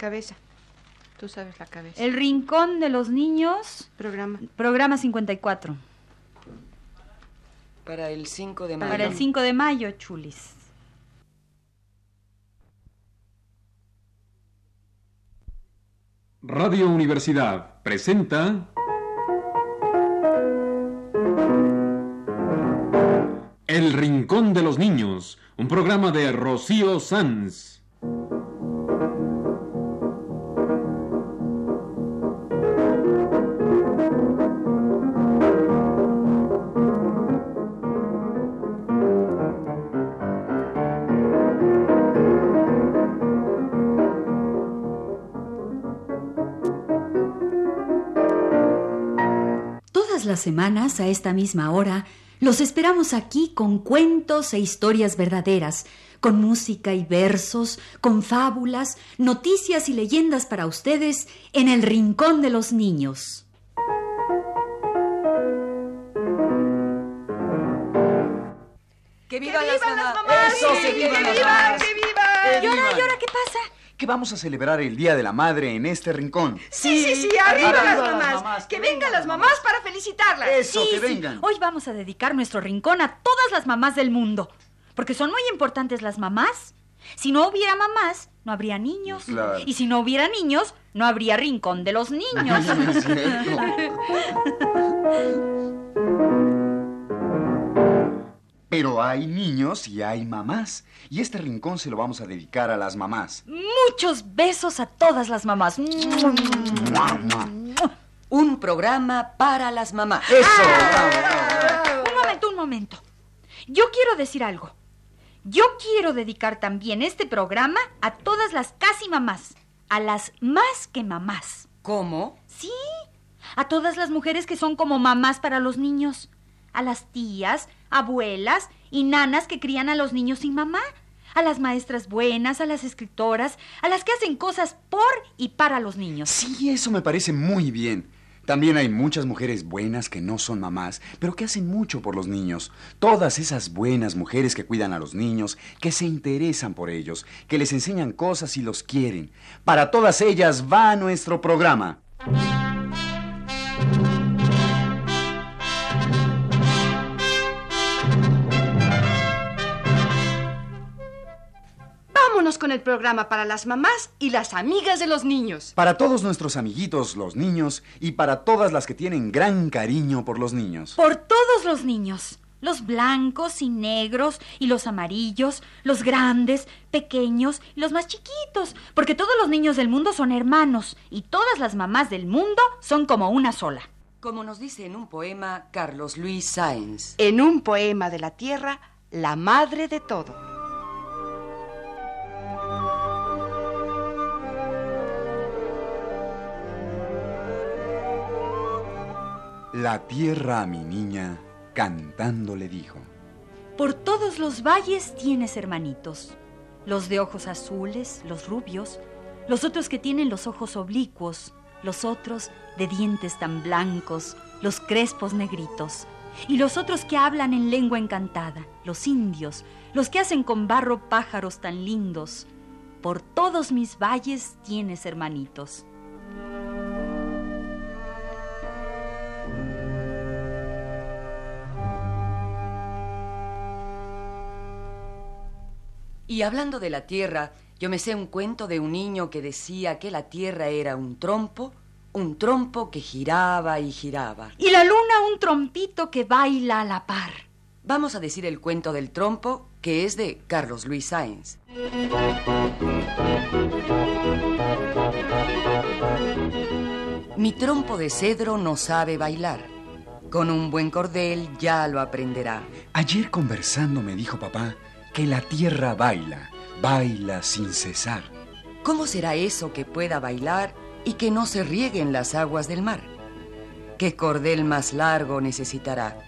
Cabeza. Tú sabes la cabeza. El Rincón de los Niños, programa. programa 54. Para el 5 de mayo. Para el 5 de mayo, chulis. Radio Universidad presenta El Rincón de los Niños, un programa de Rocío Sanz. Las semanas, a esta misma hora, los esperamos aquí con cuentos e historias verdaderas, con música y versos, con fábulas, noticias y leyendas para ustedes en el Rincón de los Niños. ¡Que vivan, ¡Que vivan mamás! las mamás! ¡Eso, Sí, que vivan ¡Que las vivan! mamás! ¡Que vivan! ¿Y ahora, y ahora qué pasa? Que vamos a celebrar el Día de la Madre en este rincón. Sí, sí, sí, arriba, arriba las las mamás. mamás, Que que vengan vengan las mamás para felicitarlas. Eso, que sí. vengan. Hoy vamos a dedicar nuestro rincón a todas las mamás del mundo, porque son muy importantes las mamás. Si no hubiera mamás, no habría niños. Claro. Y si no hubiera niños, no habría rincón de los niños. hay niños y hay mamás. Y este rincón se lo vamos a dedicar a las mamás. Muchos besos a todas las mamás. Mua, mua. Un programa para las mamás. Eso, bravo, bravo. Un momento, un momento. Yo quiero decir algo. Yo quiero dedicar también este programa a todas las casi mamás, a las más que mamás. ¿Cómo? Sí, a todas las mujeres que son como mamás para los niños, a las tías, abuelas y nanas que crían a los niños sin mamá, a las maestras buenas, a las escritoras, a las que hacen cosas por y para los niños. Sí, eso me parece muy bien. También hay muchas mujeres buenas que no son mamás, pero que hacen mucho por los niños. Todas esas buenas mujeres que cuidan a los niños, que se interesan por ellos, que les enseñan cosas y los quieren. Para todas ellas va nuestro programa. Con el programa para las mamás y las amigas de los niños. Para todos nuestros amiguitos, los niños, y para todas las que tienen gran cariño por los niños. Por todos los niños, los blancos y negros y los amarillos, los grandes, pequeños y los más chiquitos, porque todos los niños del mundo son hermanos y todas las mamás del mundo son como una sola. Como nos dice en un poema Carlos Luis Sáenz. En un poema de la tierra, la madre de todo. La tierra a mi niña, cantando le dijo. Por todos los valles tienes hermanitos, los de ojos azules, los rubios, los otros que tienen los ojos oblicuos, los otros de dientes tan blancos, los crespos negritos, y los otros que hablan en lengua encantada, los indios, los que hacen con barro pájaros tan lindos. Por todos mis valles tienes hermanitos. Y hablando de la tierra, yo me sé un cuento de un niño que decía que la tierra era un trompo, un trompo que giraba y giraba. Y la luna un trompito que baila a la par. Vamos a decir el cuento del trompo, que es de Carlos Luis Sáenz. Mi trompo de cedro no sabe bailar. Con un buen cordel ya lo aprenderá. Ayer conversando me dijo papá que la tierra baila, baila sin cesar. ¿Cómo será eso que pueda bailar y que no se rieguen las aguas del mar? ¿Qué cordel más largo necesitará?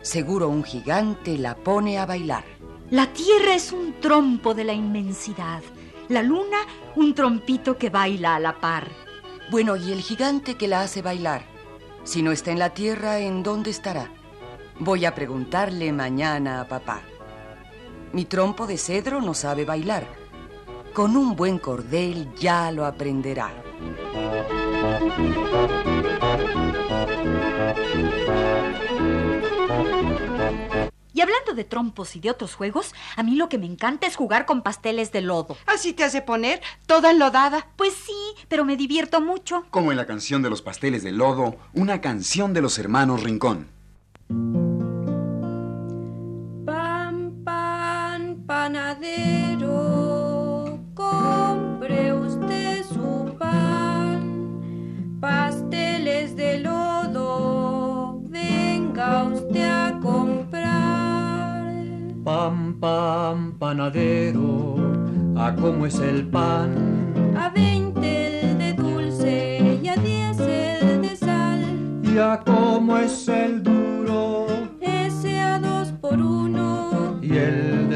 Seguro un gigante la pone a bailar. La tierra es un trompo de la inmensidad, la luna un trompito que baila a la par. Bueno, ¿y el gigante que la hace bailar? Si no está en la tierra, ¿en dónde estará? Voy a preguntarle mañana a papá. Mi trompo de cedro no sabe bailar. con un buen cordel ya lo aprenderá. Y hablando de trompos y de otros juegos, a mí lo que me encanta es jugar con pasteles de lodo. Así te hace poner toda enlodada. Pues sí, pero me divierto mucho. Como en la canción de los pasteles de lodo, una canción de los hermanos Rincón. Panadero, compre usted su pan. Pasteles de lodo, venga usted a comprar. Pan, pan, panadero, ¿a cómo es el pan? A veinte el de dulce y a diez el de sal. ¿Y a cómo es el duro?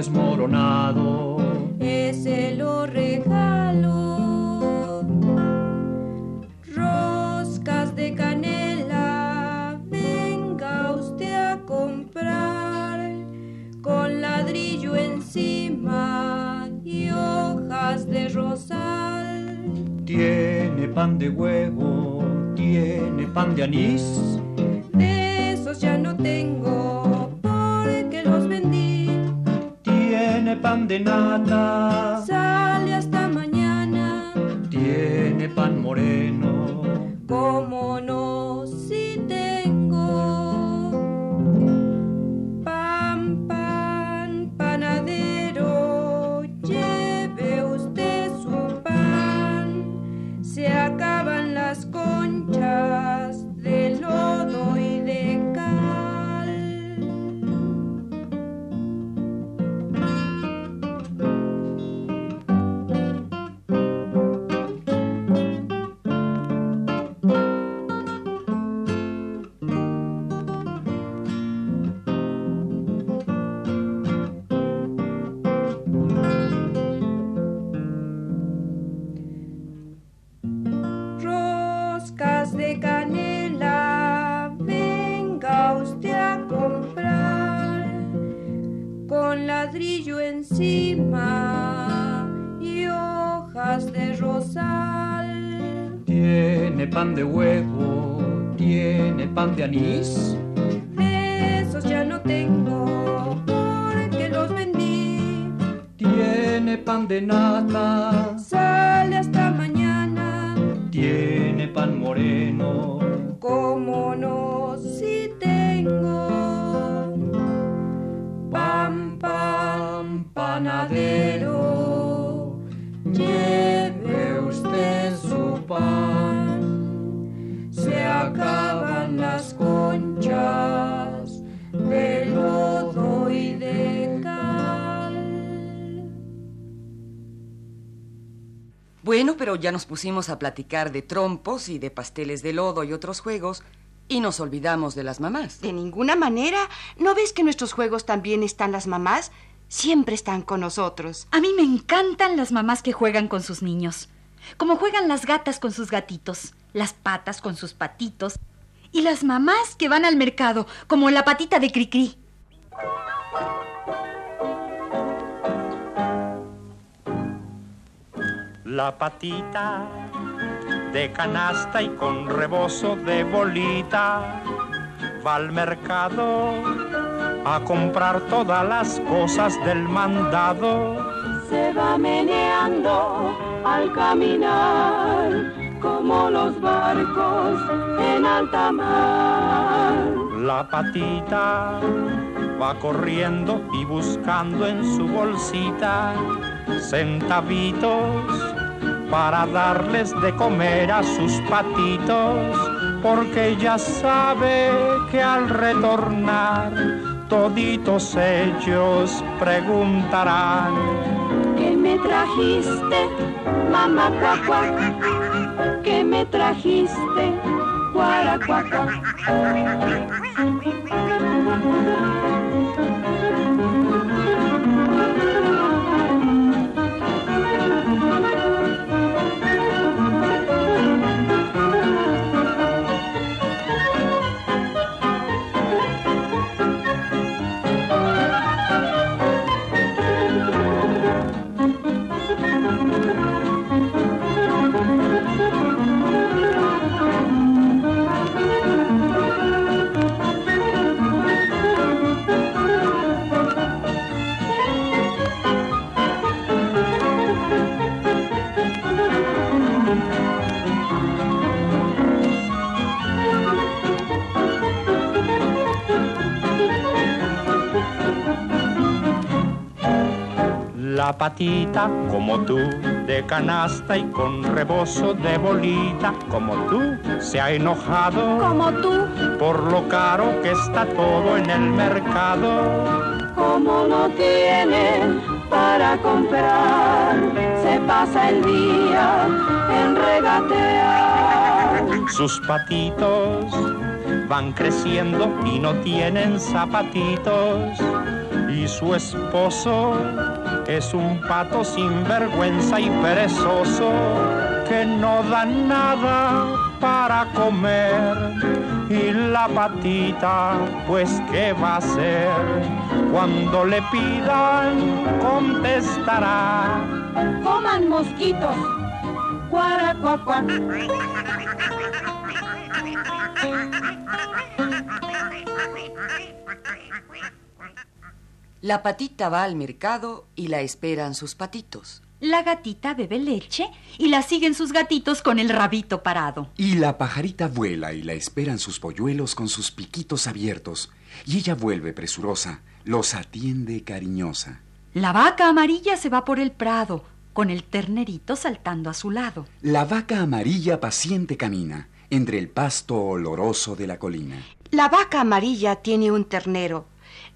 Desmoronado. ese lo regalo. Roscas de canela, venga usted a comprar con ladrillo encima y hojas de rosal. Tiene pan de huevo, tiene pan de anís. De esos ya no tengo Tiene pan de nata, Sale hasta mañana. tiene pan moreno. Como ladrillo encima y hojas de rosal. Tiene pan de huevo, tiene pan de anís. De esos ya no tengo porque los vendí. Tiene pan de nata, Sale hasta mañana. tiene pan moreno. Panadero, lleve usted su pan. Se acaban las conchas de lodo y de cal. Bueno, pero ya nos pusimos a platicar de trompos y de pasteles de lodo y otros juegos y nos olvidamos de las mamás. De ninguna manera. ¿No ves que en nuestros juegos también están las mamás? Siempre están con nosotros. A mí me encantan las mamás que juegan con sus niños. Como juegan las gatas con sus gatitos, las patas con sus patitos. Y las mamás que van al mercado, como la patita de Cricri. La patita de canasta y con rebozo de bolita va al mercado a comprar todas las cosas del mandado. se va meneando al caminar como los barcos en alta mar. La patita va corriendo y buscando en su bolsita centavitos para darles de comer a sus patitos, porque ya sabe que al retornar toditos ellos preguntarán. ¿Qué me trajiste, mamá cuacua? ¿Qué me trajiste, guaracuacua? Patita como tú, de canasta y con rebozo de bolita, como tú, se ha enojado. Como tú, Por lo caro que está todo en el mercado. como no tiene para comprar, se pasa el día en regatear. Sus patitos van creciendo y no tienen zapatitos. Y su esposo es un pato sin vergüenza y perezoso que no da nada para comer. Y la patita, pues, ¿qué va a hacer? Cuando le pidan, contestará. Coman mosquitos, cuara, cuac, cuac. La patita va al mercado y la esperan sus patitos. La gatita bebe leche y la siguen sus gatitos con el rabito parado. Y la pajarita vuela y la esperan sus polluelos con sus piquitos abiertos. Y ella vuelve presurosa, los atiende cariñosa. La vaca amarilla se va por el prado, con el ternerito saltando a su lado. La vaca amarilla paciente camina entre el pasto oloroso de la colina. La vaca amarilla tiene un ternero.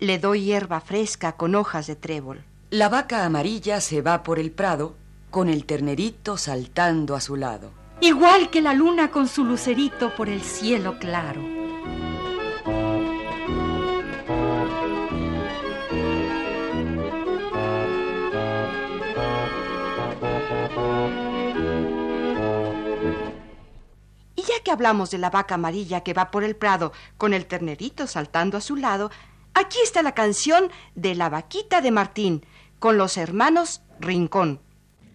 Le doy hierba fresca con hojas de trébol. La vaca amarilla se va por el prado con el ternerito saltando a su lado. Igual que la luna con su lucerito por el cielo claro. Y ya que hablamos de la vaca amarilla que va por el prado con el ternerito saltando a su lado, aquí está la canción de la vaquita de Martín con los hermanos Rincón.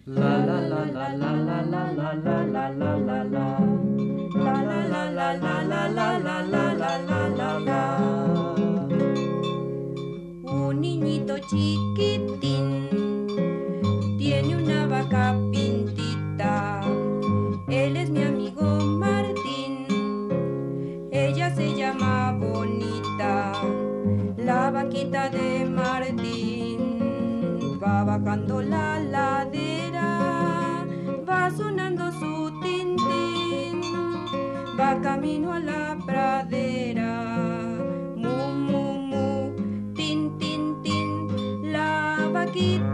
La la la la la la la la la la la la la. La la la la la la la la la la la la la. Un niñito chiquitín vaquita de Martín va bajando la ladera. Va sonando su tintín. Va camino a la pradera. Mu, mu, mu, tin, tin, tin. La vaquita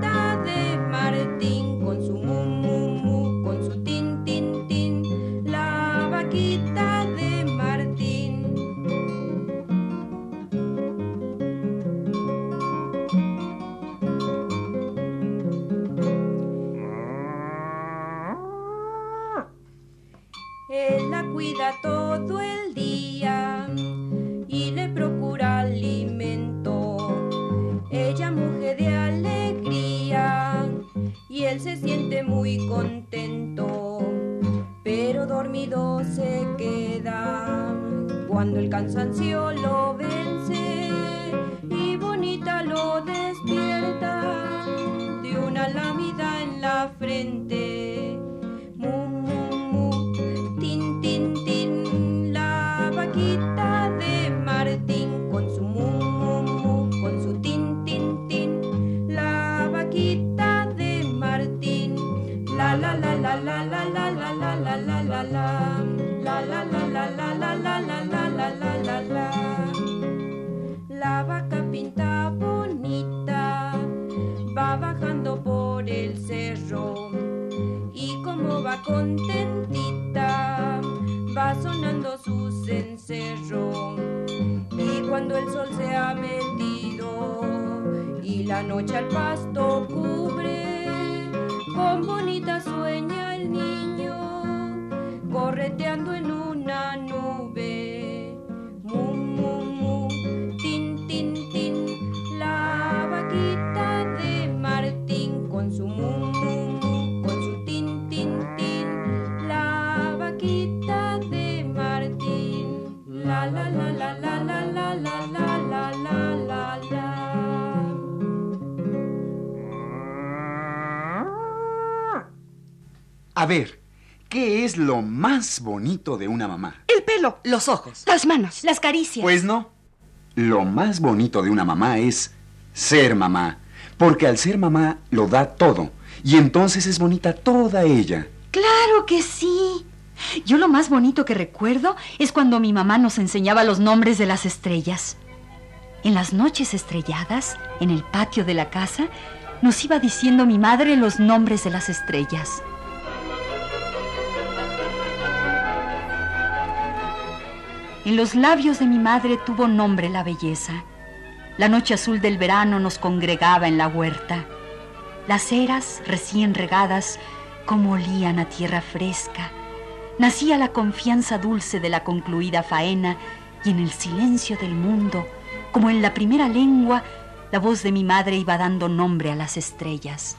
muy contento, pero dormido se queda. Cuando el cansancio lo contentita va sonando su cencerro. Y cuando el sol se ha metido y la noche al pasto cubre con bonita sueña el niño correteando A ver, ¿qué es lo más bonito de una mamá? El pelo, Los ojos. las manos. Las caricias. Pues no. Lo más bonito de una mamá es ser mamá, Porque al ser mamá lo da todo. Y entonces es bonita toda ella. Claro que sí. Yo lo más bonito que recuerdo es cuando mi mamá nos enseñaba los nombres de las estrellas. En las noches estrelladas, en el patio de la casa, nos iba diciendo mi madre los nombres de las estrellas. En los labios de mi madre tuvo nombre la belleza. La noche azul del verano nos congregaba en la huerta. Las eras, recién regadas, como olían a tierra fresca. Nacía la confianza dulce de la concluida faena y en el silencio del mundo, como en la primera lengua, la voz de mi madre iba dando nombre a las estrellas.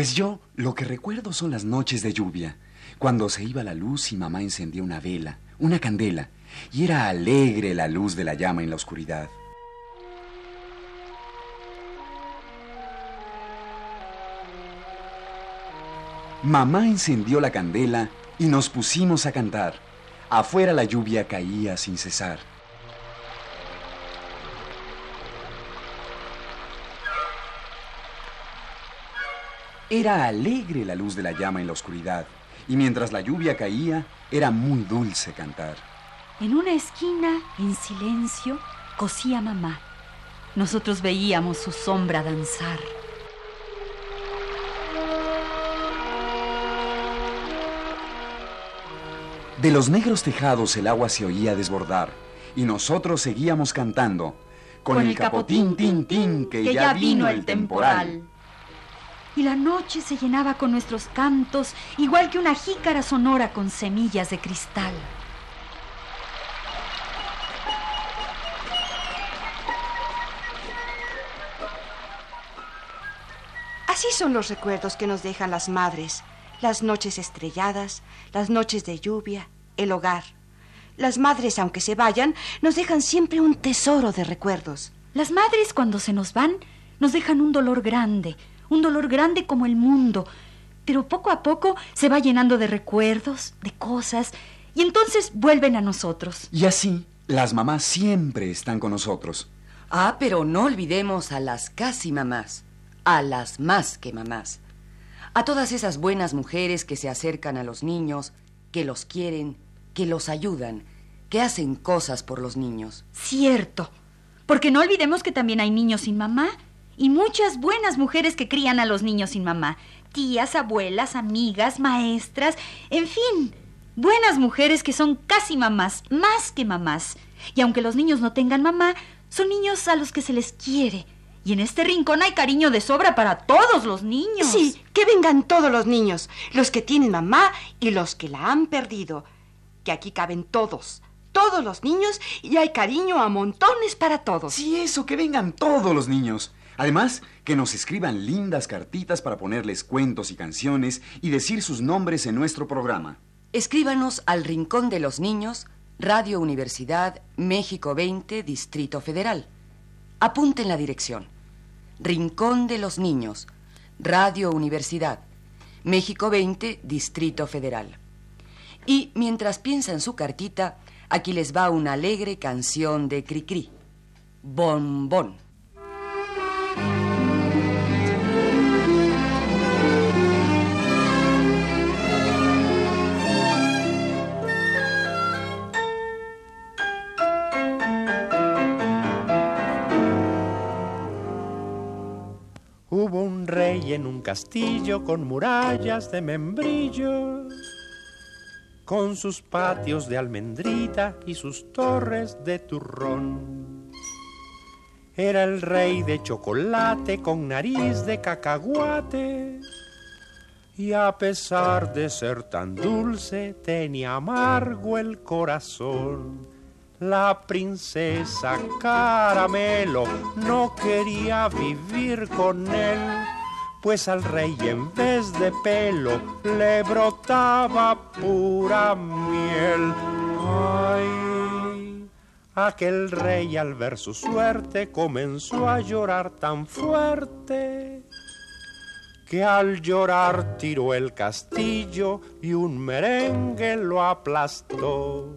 Pues yo lo que recuerdo son las noches de lluvia, cuando se iba la luz y mamá encendía una vela, una candela, y era alegre la luz de la llama en la oscuridad. Mamá encendió la candela y nos pusimos a cantar. Afuera la lluvia caía sin cesar. Era alegre la luz de la llama en la oscuridad, y mientras la lluvia caía, era muy dulce cantar. En una esquina, en silencio, cosía mamá. Nosotros veíamos su sombra danzar. De los negros tejados el agua se oía desbordar, y nosotros seguíamos cantando, con, el, capotín tin tin que, ya vino el temporal. Y la noche se llenaba con nuestros cantos, igual que una jícara sonora con semillas de cristal. Así son los recuerdos que nos dejan las madres, las noches estrelladas, las noches de lluvia, el hogar. Las madres, aunque se vayan, nos dejan siempre un tesoro de recuerdos. Las madres, cuando se nos van, nos dejan un dolor grande, un dolor grande como el mundo, pero poco a poco se va llenando de recuerdos, de cosas, y entonces vuelven a nosotros. Y así, las mamás siempre están con nosotros. Ah, pero no olvidemos a las casi mamás, a las más que mamás, a todas esas buenas mujeres que se acercan a los niños, que los quieren, que los ayudan, que hacen cosas por los niños. Cierto, porque no olvidemos que también hay niños sin mamá y muchas buenas mujeres que crían a los niños sin mamá. Tías, abuelas, amigas, maestras, en fin, buenas mujeres que son casi mamás, más que mamás. Y aunque los niños no tengan mamá, son niños a los que se les quiere. Y en este rincón hay cariño de sobra para todos los niños. Sí, que vengan todos los niños, los que tienen mamá y los que la han perdido. Que aquí caben todos, todos los niños y hay cariño a montones para todos. Sí, eso, que vengan todos los niños. Además, que nos escriban lindas cartitas para ponerles cuentos y canciones y decir sus nombres en nuestro programa. Escríbanos al Rincón de los Niños, Radio Universidad, México 20, Distrito Federal. Apunten la dirección. Rincón de los Niños, Radio Universidad, México 20, Distrito Federal. Y mientras piensan su cartita, aquí les va una alegre canción de Cricri. Bon Bon. En un castillo con murallas de membrillo, con sus patios de almendrita y sus torres de turrón. Era el rey de chocolate con nariz de cacahuate. Y a pesar de ser tan dulce, tenía amargo el corazón. La princesa Caramelo no quería vivir con él, pues al rey en vez de pelo le brotaba pura miel. Ay, Aquel rey al ver su suerte comenzó a llorar tan fuerte que al llorar tiró el castillo y un merengue lo aplastó.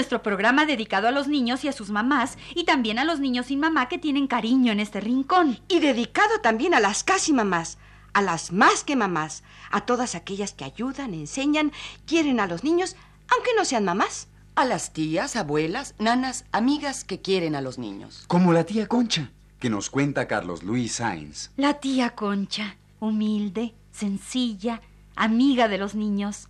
Nuestro programa dedicado a los niños y a sus mamás y también a los niños sin mamá que tienen cariño en este rincón. Y dedicado también a las casi mamás, a las más que mamás, a todas aquellas que ayudan, enseñan, quieren a los niños, aunque no sean mamás. A las tías, abuelas, nanas, amigas que quieren a los niños. Como la tía Concha, que nos cuenta Carlos Luis Sainz. La tía Concha, humilde, sencilla, amiga de los niños.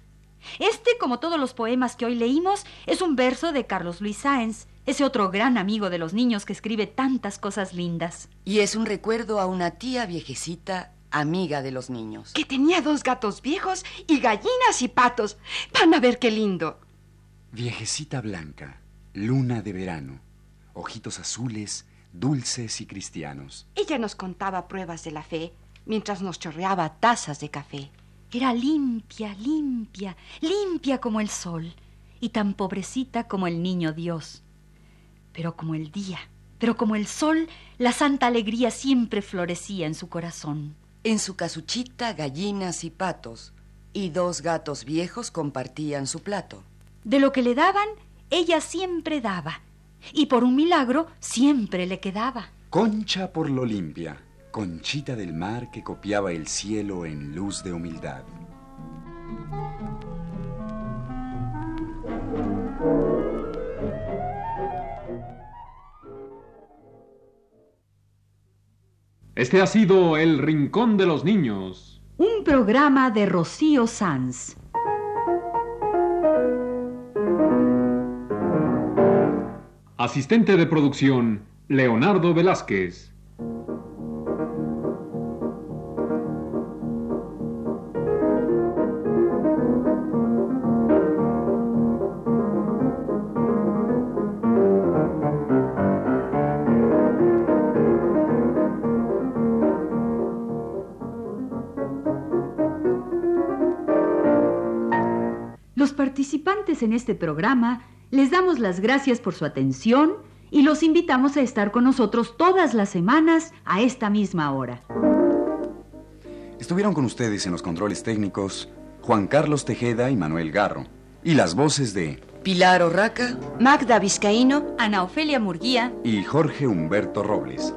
Este, como todos los poemas que hoy leímos, es un verso de Carlos Luis Sáenz, ese otro gran amigo de los niños que escribe tantas cosas lindas. Y es un recuerdo a una tía viejecita, amiga de los niños. Que tenía dos gatos viejos y gallinas y patos. Van a ver qué lindo. Viejecita blanca, luna de verano, ojitos azules, dulces y cristianos. Ella nos contaba pruebas de la fe mientras nos chorreaba tazas de café. Era limpia, limpia, limpia como el sol, y tan pobrecita como el niño Dios. Pero como el día, pero como el sol, la santa alegría siempre florecía en su corazón. En su casuchita gallinas y patos, y dos gatos viejos compartían su plato. De lo que le daban, ella siempre daba, y por un milagro siempre le quedaba. Concha por lo limpia, conchita del mar que copiaba el cielo en luz de humildad. Este ha sido El Rincón de los Niños. Un programa de Rocío Sanz. Asistente de producción, Leonardo Velázquez. Participantes en este programa les damos las gracias por su atención y los invitamos a estar con nosotros todas las semanas a esta misma hora. Estuvieron con ustedes en los controles técnicos Juan Carlos Tejeda y Manuel Garro. Y las voces de Pilar Orraca, Magda Vizcaíno, Ana Ofelia Murguía, y Jorge Humberto Robles.